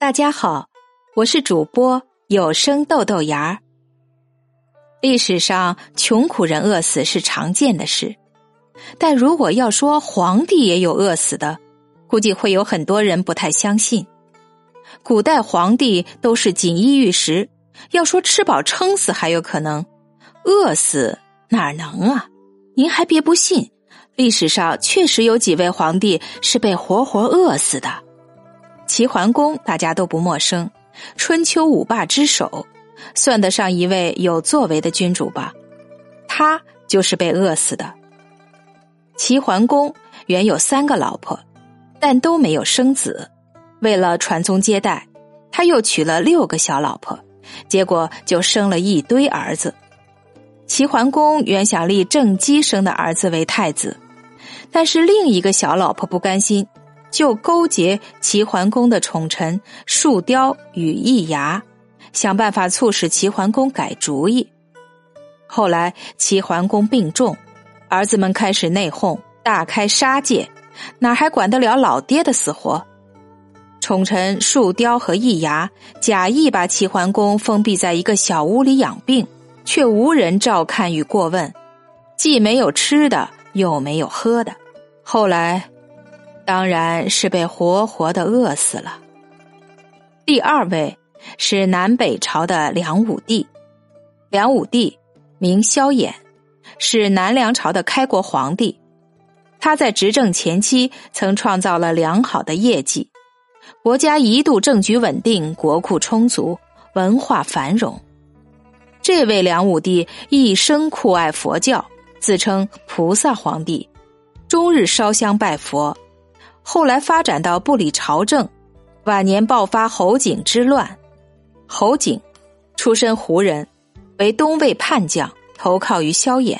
大家好，我是主播有声豆豆芽儿。历史上穷苦人饿死是常见的事，但如果要说皇帝也有饿死的，估计会有很多人不太相信。古代皇帝都是锦衣玉食，要说吃饱撑死还有可能，饿死哪能啊？您还别不信，历史上确实有几位皇帝是被活活饿死的。齐桓公大家都不陌生，春秋五霸之首，算得上一位有作为的君主吧。他就是被饿死的。齐桓公原有三个老婆，但都没有生子。为了传宗接代，他又娶了六个小老婆，结果就生了一堆儿子。齐桓公原想立郑姬生的儿子为太子，但是另一个小老婆不甘心。就勾结齐桓公的宠臣树雕与易牙，想办法促使齐桓公改主意。后来齐桓公病重，儿子们开始内讧，大开杀戒，哪还管得了老爹的死活？宠臣树雕和易牙假意把齐桓公封闭在一个小屋里养病，却无人照看与过问，既没有吃的，又没有喝的。后来。当然是被活活的饿死了。第二位是南北朝的梁武帝，梁武帝名萧衍，是南梁朝的开国皇帝。他在执政前期曾创造了良好的业绩，国家一度政局稳定，国库充足，文化繁荣。这位梁武帝一生酷爱佛教，自称菩萨皇帝，终日烧香拜佛。后来发展到不理朝政，晚年爆发侯景之乱。侯景出身胡人，为东魏叛将，投靠于萧衍。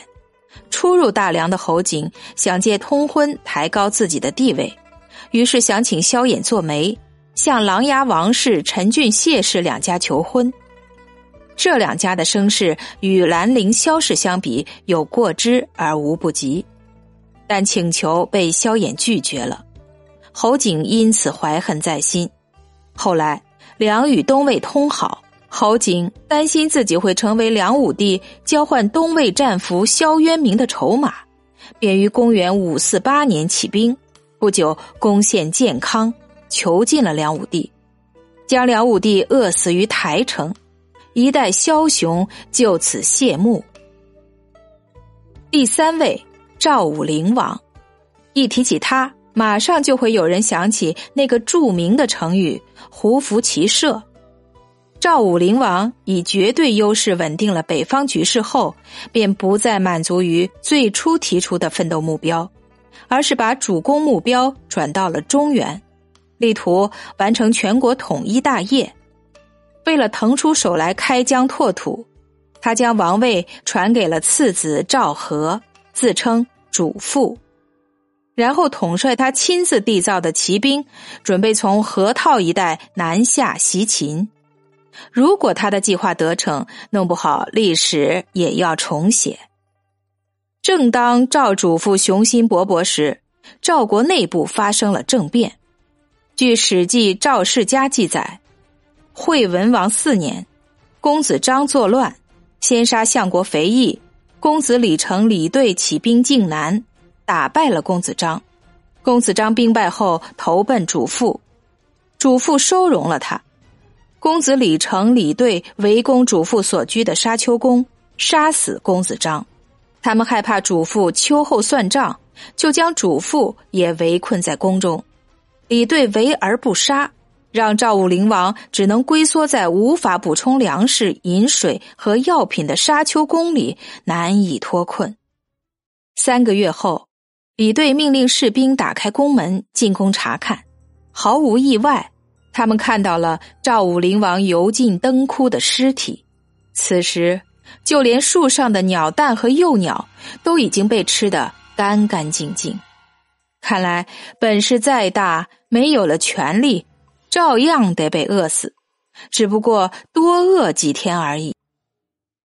初入大梁的侯景想借通婚抬高自己的地位，于是想请萧衍做媒，向琅琊王氏陈俊谢氏两家求婚。这两家的声势与兰陵萧氏相比，有过之而无不及，但请求被萧衍拒绝了。侯景因此怀恨在心，后来梁与东魏通好，侯景担心自己会成为梁武帝交换东魏战俘萧渊明的筹码，便于公元五四八年起兵，不久攻陷建康，囚禁了梁武帝，将梁武帝饿死于台城，一代枭雄就此谢幕。第三位赵武灵王，一提起他。马上就会有人想起那个著名的成语“胡服骑射”。赵武灵王以绝对优势稳定了北方局势后，便不再满足于最初提出的奋斗目标，而是把主攻目标转到了中原，力图完成全国统一大业。为了腾出手来开疆拓土，他将王位传给了次子赵和，自称主父。然后统帅他亲自缔造的骑兵，准备从河套一带南下袭秦。如果他的计划得逞，弄不好历史也要重写。正当赵主父雄心勃勃时，赵国内部发生了政变。据《史记·赵世家》记载，惠文王四年，公子张作乱，先杀相国肥义，公子李成、李队起兵靖南。打败了公子章，公子章兵败后投奔主父，主父收容了他。公子李成、李队围攻主父所居的沙丘宫，杀死公子章。他们害怕主父秋后算账，就将主父也围困在宫中。李队围而不杀，让赵武灵王只能龟缩在无法补充粮食、饮水和药品的沙丘宫里，难以脱困。三个月后。李队命令士兵打开宫门进宫查看，毫无意外，他们看到了赵武灵王油尽灯枯的尸体。此时，就连树上的鸟蛋和幼鸟都已经被吃得干干净净。看来，本事再大，没有了权力，照样得被饿死，只不过多饿几天而已。